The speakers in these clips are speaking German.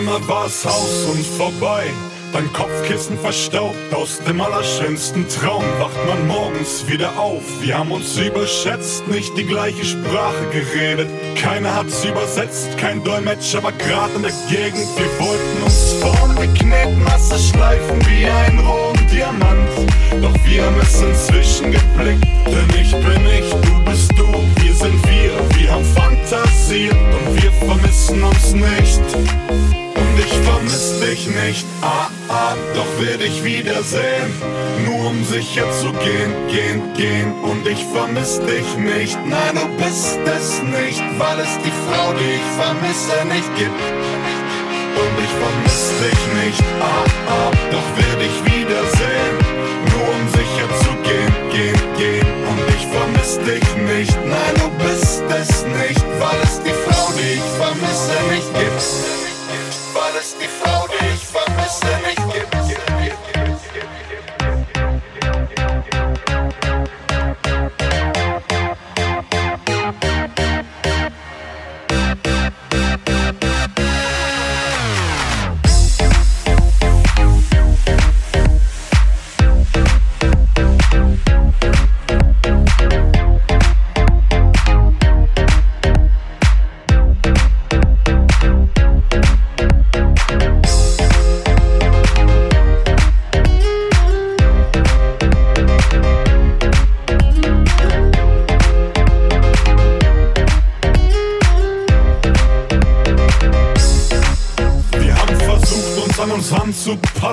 einmal war's Haus und vorbei. Dein Kopfkissen verstaubt, aus dem allerschönsten Traum wacht man morgens wieder auf. Wir haben uns überschätzt, nicht die gleiche Sprache geredet. Keiner hat's übersetzt, kein Dolmetscher war grad in der Gegend. Wir wollten uns formen wie Knetmasse, schleifen wie ein rohen Diamant. Doch wir haben es inzwischen geblickt, denn ich bin ich, du bist nicht, ah, ah, doch will dich wiedersehen. Nur um sicher zu gehen, gehen, gehen. Und ich vermiss dich nicht, nein, du bist es nicht, weil es die Frau, die ich vermisse, nicht gibt. Und ich vermiss dich nicht, ah, ah, doch will dich wiedersehen. Nur um sicher zu gehen, gehen, gehen. Und ich vermiss dich nicht, nein, du bist es nicht, weil es die Frau, die ich vermisse, nicht gibt weil es die Frau, die ich vermisse, nicht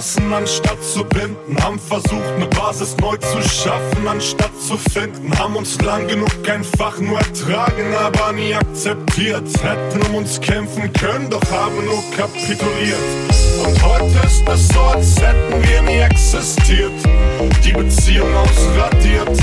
anzupassen, anstatt zu binden. Haben versucht, eine Basis neu zu schaffen, anstatt zu finden. Haben uns lang genug einfach nur ertragen, aber nie akzeptiert. Hätten um uns kämpfen können, doch haben nur kapituliert. Und heute ist es so, als hätten wir nie existiert. Die Beziehung ausradiert,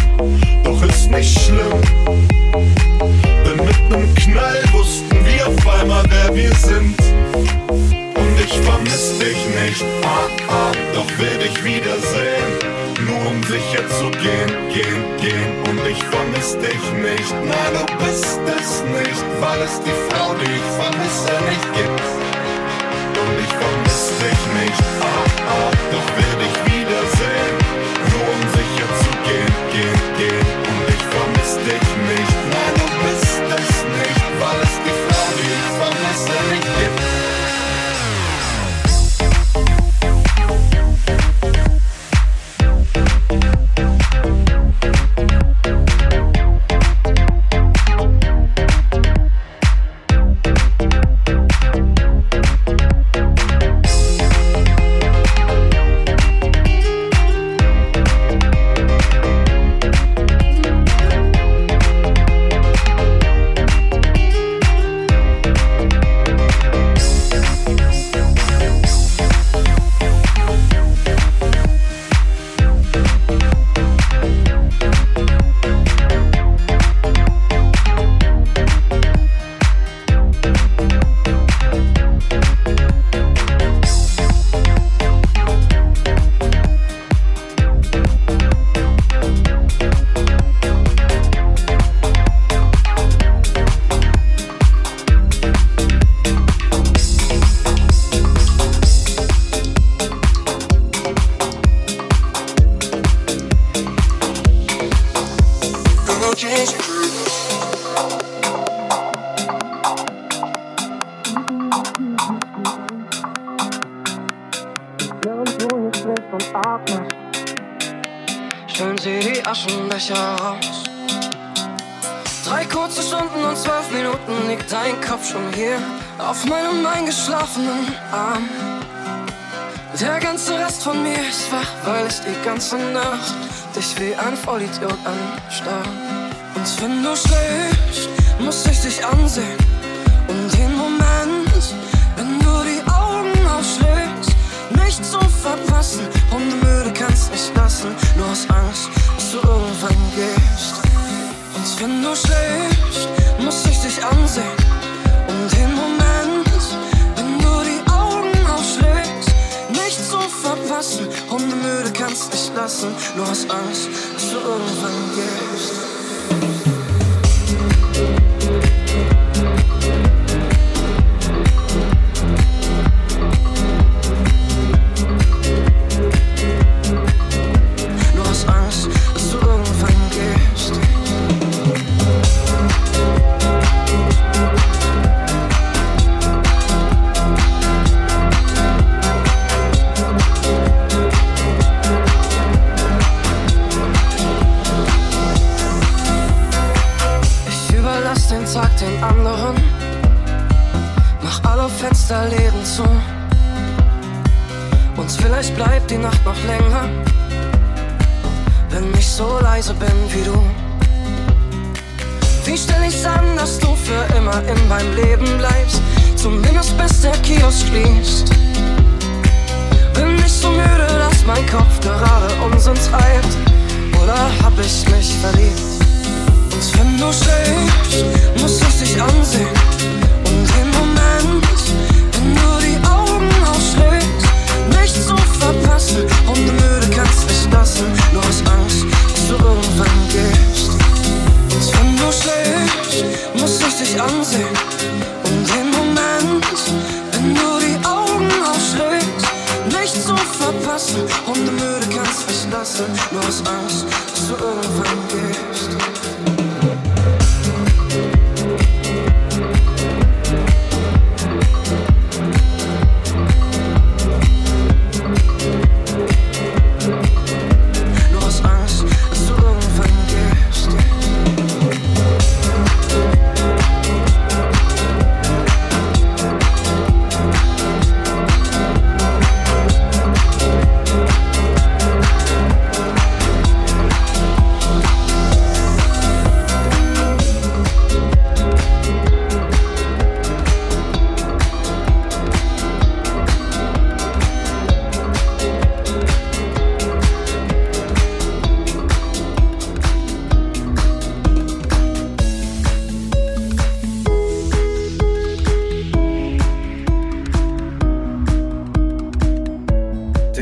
ganze Nacht dich wie ein Vollidiot anstarr. Und wenn du schläfst, muss ich dich ansehen. Und den Moment, wenn du die Augen aufschlägst, nicht zu verpassen. Hundemüde kannst nicht lassen, nur aus Angst, dass du irgendwann gehst. Und wenn du schläfst, muss ich dich ansehen. Und den Moment, wenn du die Augen aufschlägst, nicht zu verpassen. Hundemüde kannst nicht lassen, nur aus Angst, dass du irgendwann gehst. Vielleicht bleibt die Nacht noch länger, wenn ich so leise bin wie du. Wie stell ich's an, dass du für immer in meinem Leben bleibst, zumindest bis der Kiosk schließt? Bin ich so müde, dass mein Kopf gerade uns treibt, oder hab ich mich verliebt? Und wenn du schläfst, muss ich dich ansehen und den Moment, kannst mich lassen, nur aus Angst, dass du irgendwann gehst. Und wenn du schläfst, muss ich dich ansehen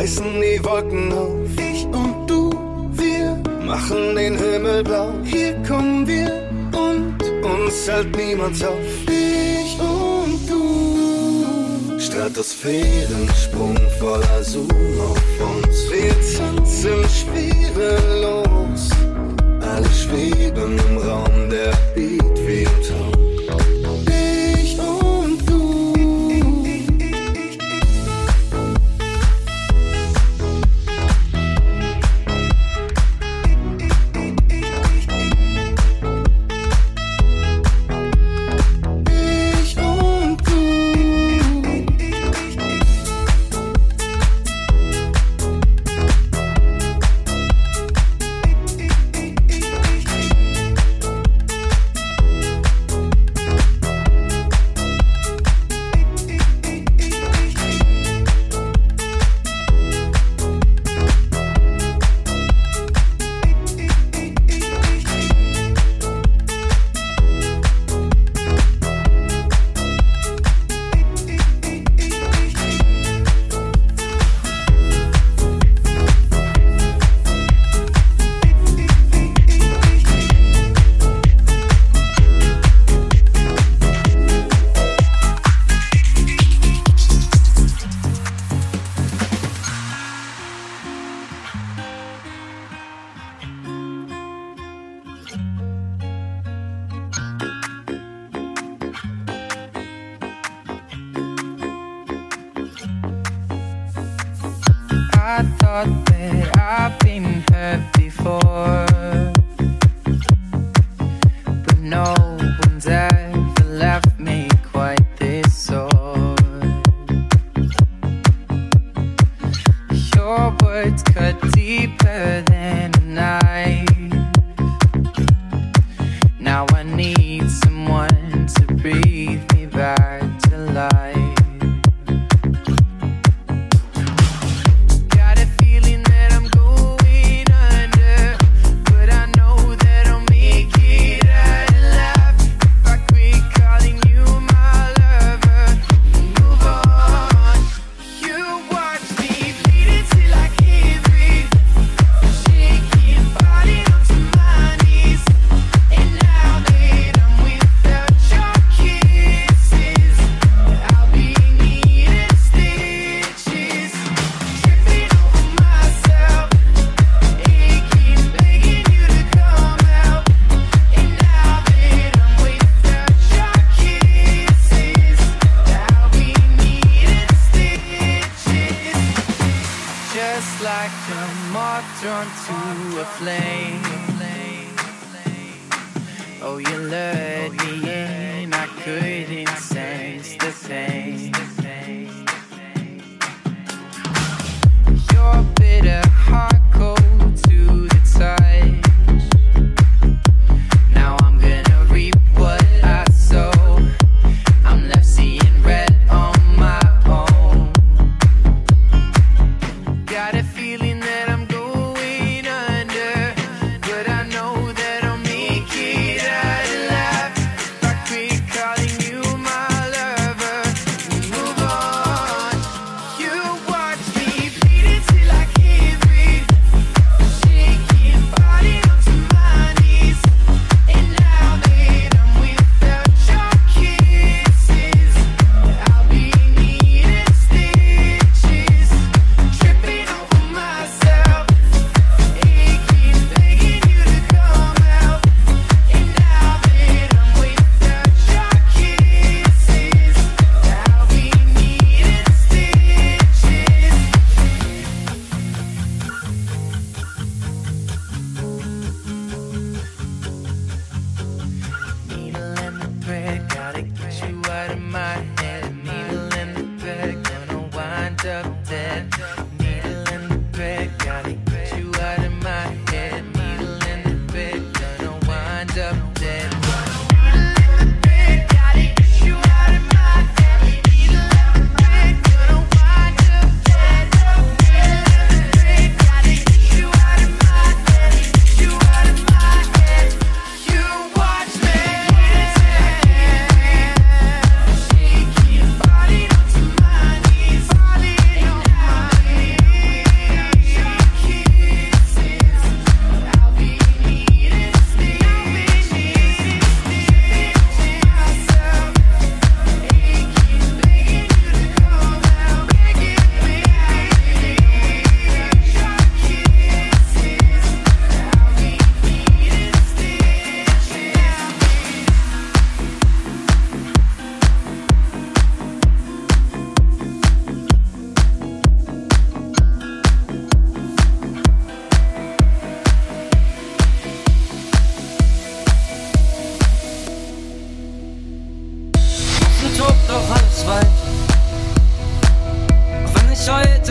reißen die Wolken auf. Ich und du, wir machen den Himmel blau. Hier kommen wir und uns hält niemand auf. Ich und du. Stratosphärensprung voller Zoom auf uns. Wir tanzen schwerelos. Alle schweben im Raum, der Beat wie I thought that I've been hurt before. onto a flame.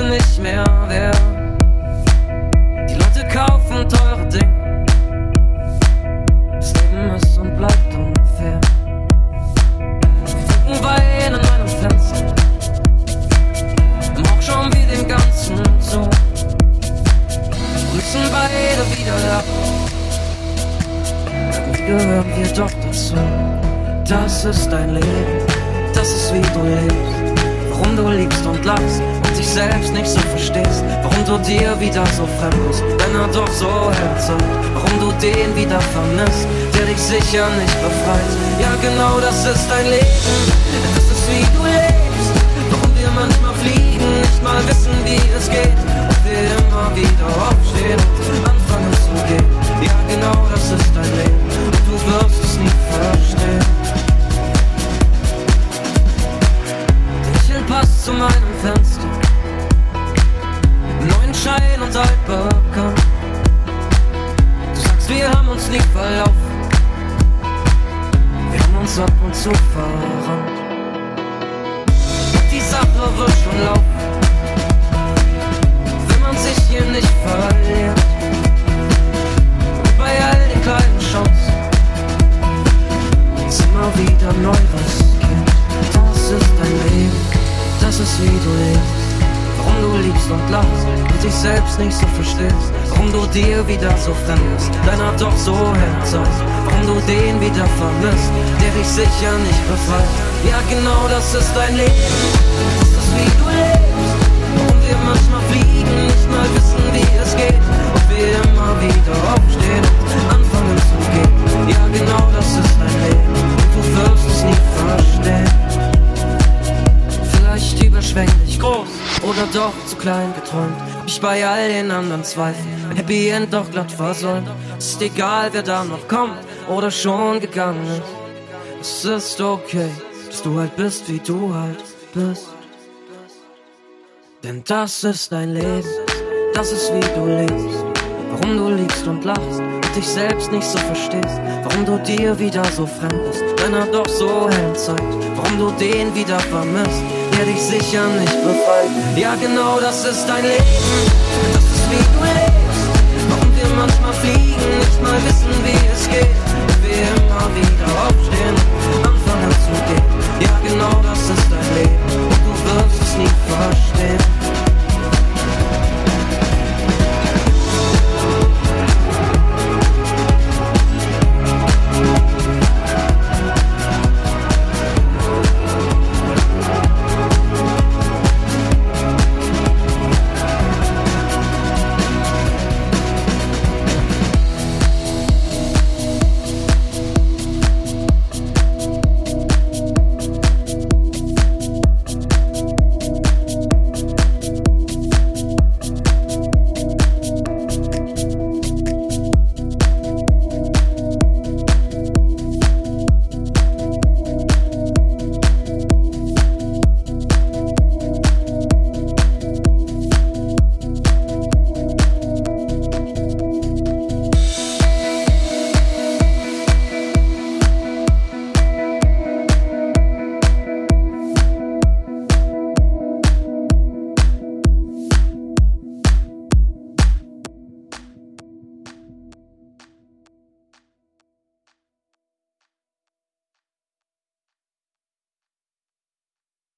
Nicht mehr wär. Dir wieder so fremd bist, wenn er doch so herzog. Warum du den wieder vermisst, der dich sicher nicht befreit. Ja, genau das ist dein Leben, das ist wie du lebst. Warum wir manchmal fliegen, nicht mal wissen, wie es geht. Und wir immer wieder aufstehen und anfangen zu gehen. Ja, genau das ist dein Leben und du wirst es nie verstehen. Lächeln passt zu meinem Fenster. Schein und altbekannt. Du sagst, wir haben uns nie verlaufen. Wir haben uns ab und zu verrannt. Die Sache wird schon laufen. Wenn man sich hier nicht verliert. Und bei all den kleinen Chancen ist immer wieder neu riskiert. Das ist dein Leben, das ist wie du lebst. Warum du liebst und lachst und dich selbst nicht so verstehst. Warum du dir wieder so fremd bist, deiner doch so herzhaft. Warum du den wieder vermisst, der dich sicher nicht befreit. Ja, genau das ist dein Leben, das ist wie du lebst. Warum wir manchmal fliegen, nicht mal wissen, wie es geht. Und wir immer wieder aufstehen und anfangen zu gehen. Ja, genau das ist dein Leben. Und du wirst es nie verstehen. Überschwänglich groß oder doch zu klein geträumt. Hab ich bei all den anderen Zweifeln Happy End doch glatt versäumt. Ist egal, wer da noch kommt oder schon gegangen ist. Es ist okay, dass du halt bist, wie du halt bist. Denn das ist dein Leben, das ist wie du lebst. Warum du liegst und lachst und dich selbst nicht so verstehst. Warum du dir wieder so fremd bist, wenn er doch so hell zeigt. Warum du den wieder vermisst, der dich sicher nicht befreit. Ja, genau das ist dein Leben, das ist wie du lebst. Warum wir manchmal fliegen, nicht mal wissen, wie es geht. Und wir immer wieder aufstehen, anfangen zu gehen. Ja, genau das ist dein Leben und du wirst es nie verstehen.